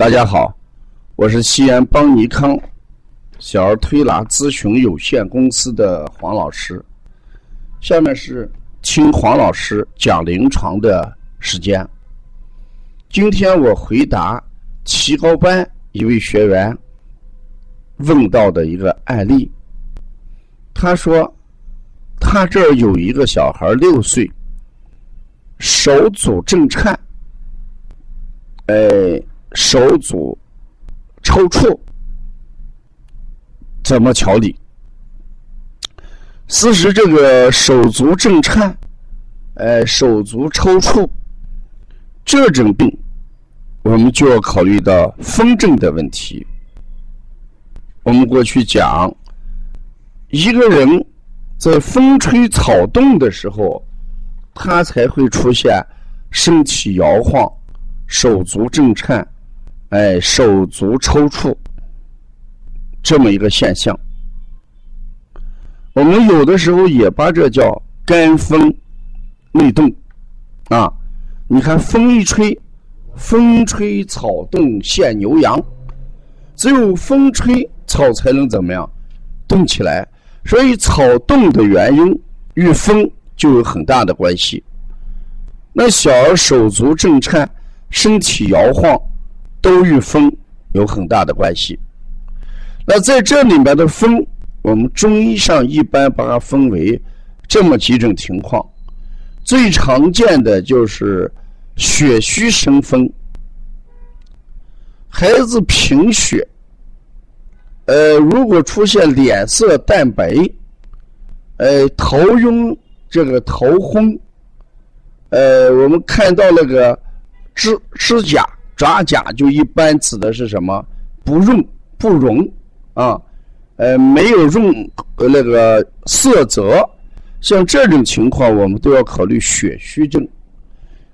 大家好，我是西安邦尼康小儿推拿咨询有限公司的黄老师。下面是听黄老师讲临床的时间。今天我回答提高班一位学员问到的一个案例。他说，他这儿有一个小孩六岁，手足震颤，哎。手足抽搐怎么调理？事实这个手足震颤，哎，手足抽搐这种病，我们就要考虑到风症的问题。我们过去讲，一个人在风吹草动的时候，他才会出现身体摇晃、手足震颤。哎，手足抽搐这么一个现象，我们有的时候也把这叫肝风内动啊。你看风一吹，风吹草动现牛羊，只有风吹草才能怎么样动起来。所以草动的原因与风就有很大的关系。那小儿手足震颤，身体摇晃。都与风有很大的关系。那在这里面的风，我们中医上一般把它分为这么几种情况。最常见的就是血虚生风，孩子贫血，呃，如果出现脸色淡白，呃，头晕，这个头昏，呃，我们看到那个指指甲。爪甲就一般指的是什么？不润不溶啊，呃，没有润那个色泽，像这种情况，我们都要考虑血虚症。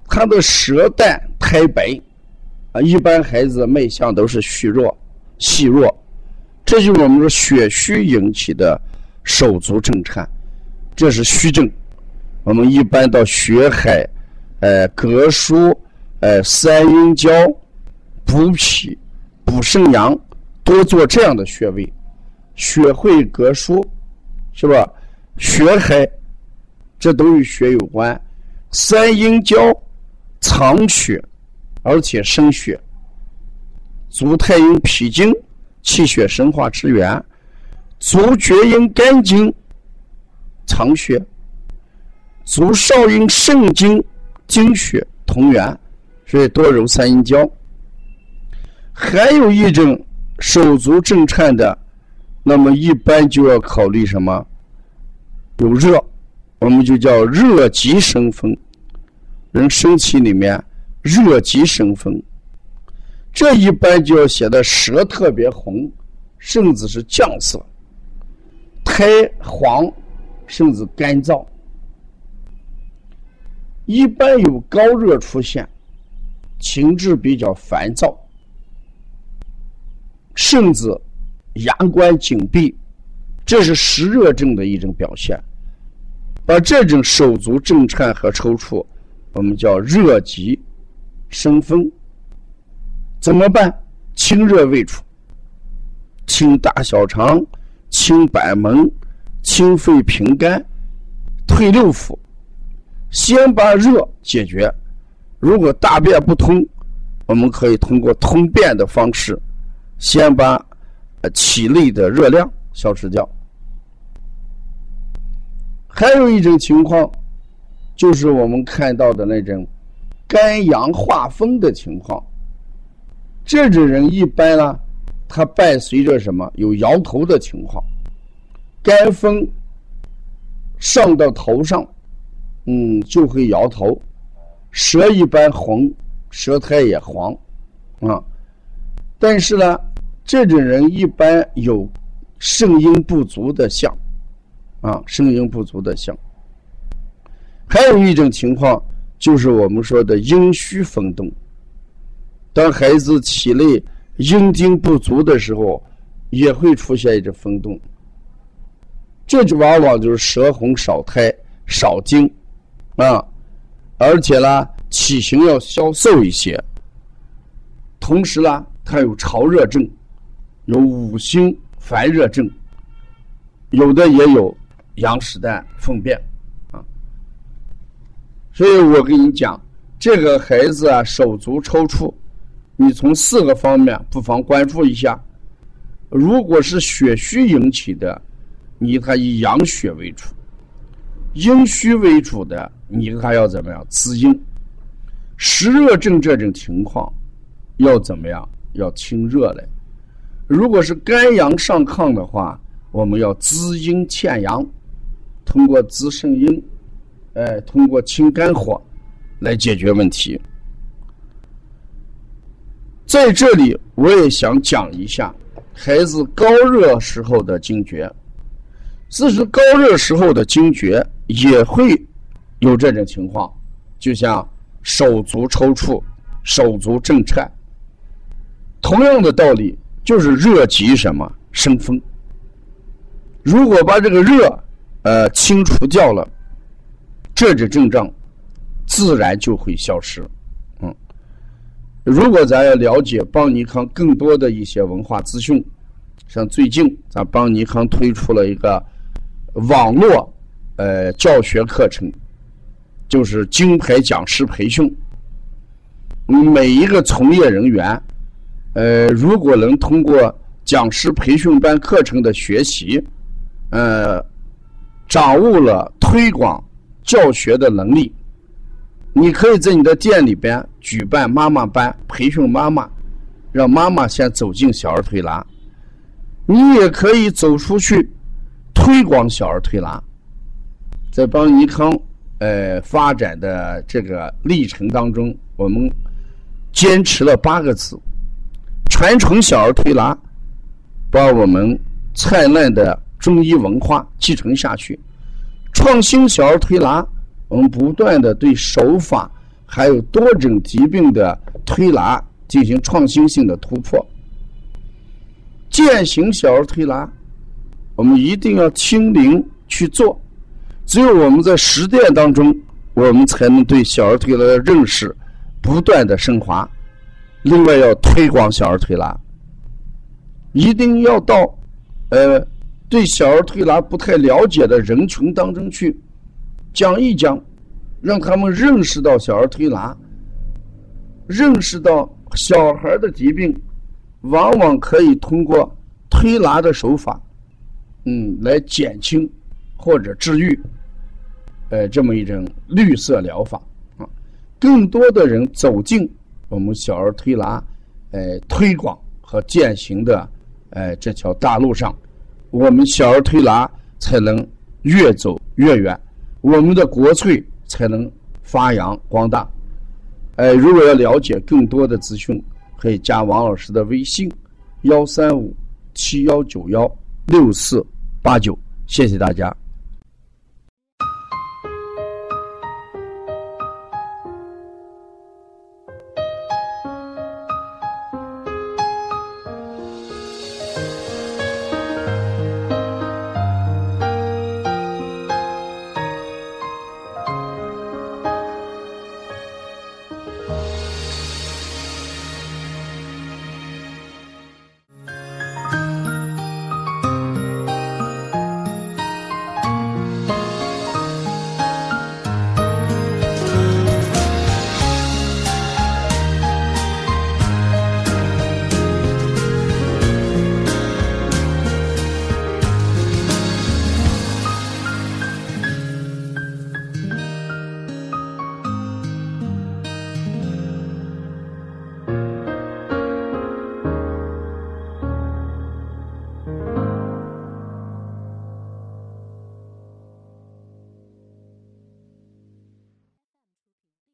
他的舌淡苔白啊，一般孩子脉象都是虚弱、细弱，这就是我们说血虚引起的手足震颤，这是虚症。我们一般到血海、呃，膈腧。呃，三阴交、补脾、补肾阳，多做这样的穴位，血会膈腧，是吧？血海，这都与血有关。三阴交藏血，而且生血。足太阴脾经，气血生化之源；足厥阴肝经，藏血；足少阴肾经，精血同源。所以多揉三阴交，还有一种手足震颤的，那么一般就要考虑什么？有热，我们就叫热极生风，人身体里面热极生风，这一般就要写的舌特别红，甚至是酱色，苔黄，甚至干燥，一般有高热出现。情志比较烦躁，甚至牙关紧闭，这是湿热症的一种表现。而这种手足震颤和抽搐，我们叫热极生风。怎么办？清热未除，清大小肠，清板门，清肺平肝，退六腑。先把热解决。如果大便不通，我们可以通过通便的方式，先把体内的热量消失掉。还有一种情况，就是我们看到的那种肝阳化风的情况。这种人一般呢，他伴随着什么？有摇头的情况，肝风上到头上，嗯，就会摇头。舌一般红，舌苔也黄，啊，但是呢，这种人一般有肾阴不足的象，啊，肾阴不足的象。还有一种情况就是我们说的阴虚风动，当孩子体内阴精不足的时候，也会出现一种风动，这就往往就是舌红少苔少精，啊。而且呢，体型要消瘦一些，同时呢，它有潮热症，有五星烦热症，有的也有羊屎蛋粪便啊。所以我跟你讲，这个孩子啊，手足抽搐，你从四个方面不妨关注一下。如果是血虚引起的，你他以养血为主；阴虚为主的，你还要怎么样滋阴？湿热症这种情况要怎么样？要清热来。如果是肝阳上亢的话，我们要滋阴欠阳，通过滋肾阴，哎，通过清肝火来解决问题。在这里，我也想讲一下孩子高热时候的惊厥。其实高热时候的惊厥也会有这种情况，就像手足抽搐、手足震颤。同样的道理，就是热极什么生风。如果把这个热呃清除掉了，这种症状自然就会消失。嗯，如果咱要了解邦尼康更多的一些文化资讯，像最近咱邦尼康推出了一个。网络呃教学课程就是金牌讲师培训，每一个从业人员，呃，如果能通过讲师培训班课程的学习，呃，掌握了推广教学的能力，你可以在你的店里边举办妈妈班，培训妈妈，让妈妈先走进小儿推拿，你也可以走出去。推广小儿推拿，在邦尼康呃发展的这个历程当中，我们坚持了八个字：传承小儿推拿，把我们灿烂的中医文化继承下去；创新小儿推拿，我们不断的对手法还有多种疾病的推拿进行创新性的突破；践行小儿推拿。我们一定要亲临去做，只有我们在实践当中，我们才能对小儿推拿的认识不断的升华。另外，要推广小儿推拿，一定要到呃对小儿推拿不太了解的人群当中去讲一讲，让他们认识到小儿推拿，认识到小孩的疾病往往可以通过推拿的手法。嗯，来减轻或者治愈，呃，这么一种绿色疗法啊，更多的人走进我们小儿推拿，呃，推广和践行的，呃，这条大路上，我们小儿推拿才能越走越远，我们的国粹才能发扬光大。呃，如果要了解更多的资讯，可以加王老师的微信：幺三五七幺九幺六四。八九，谢谢大家。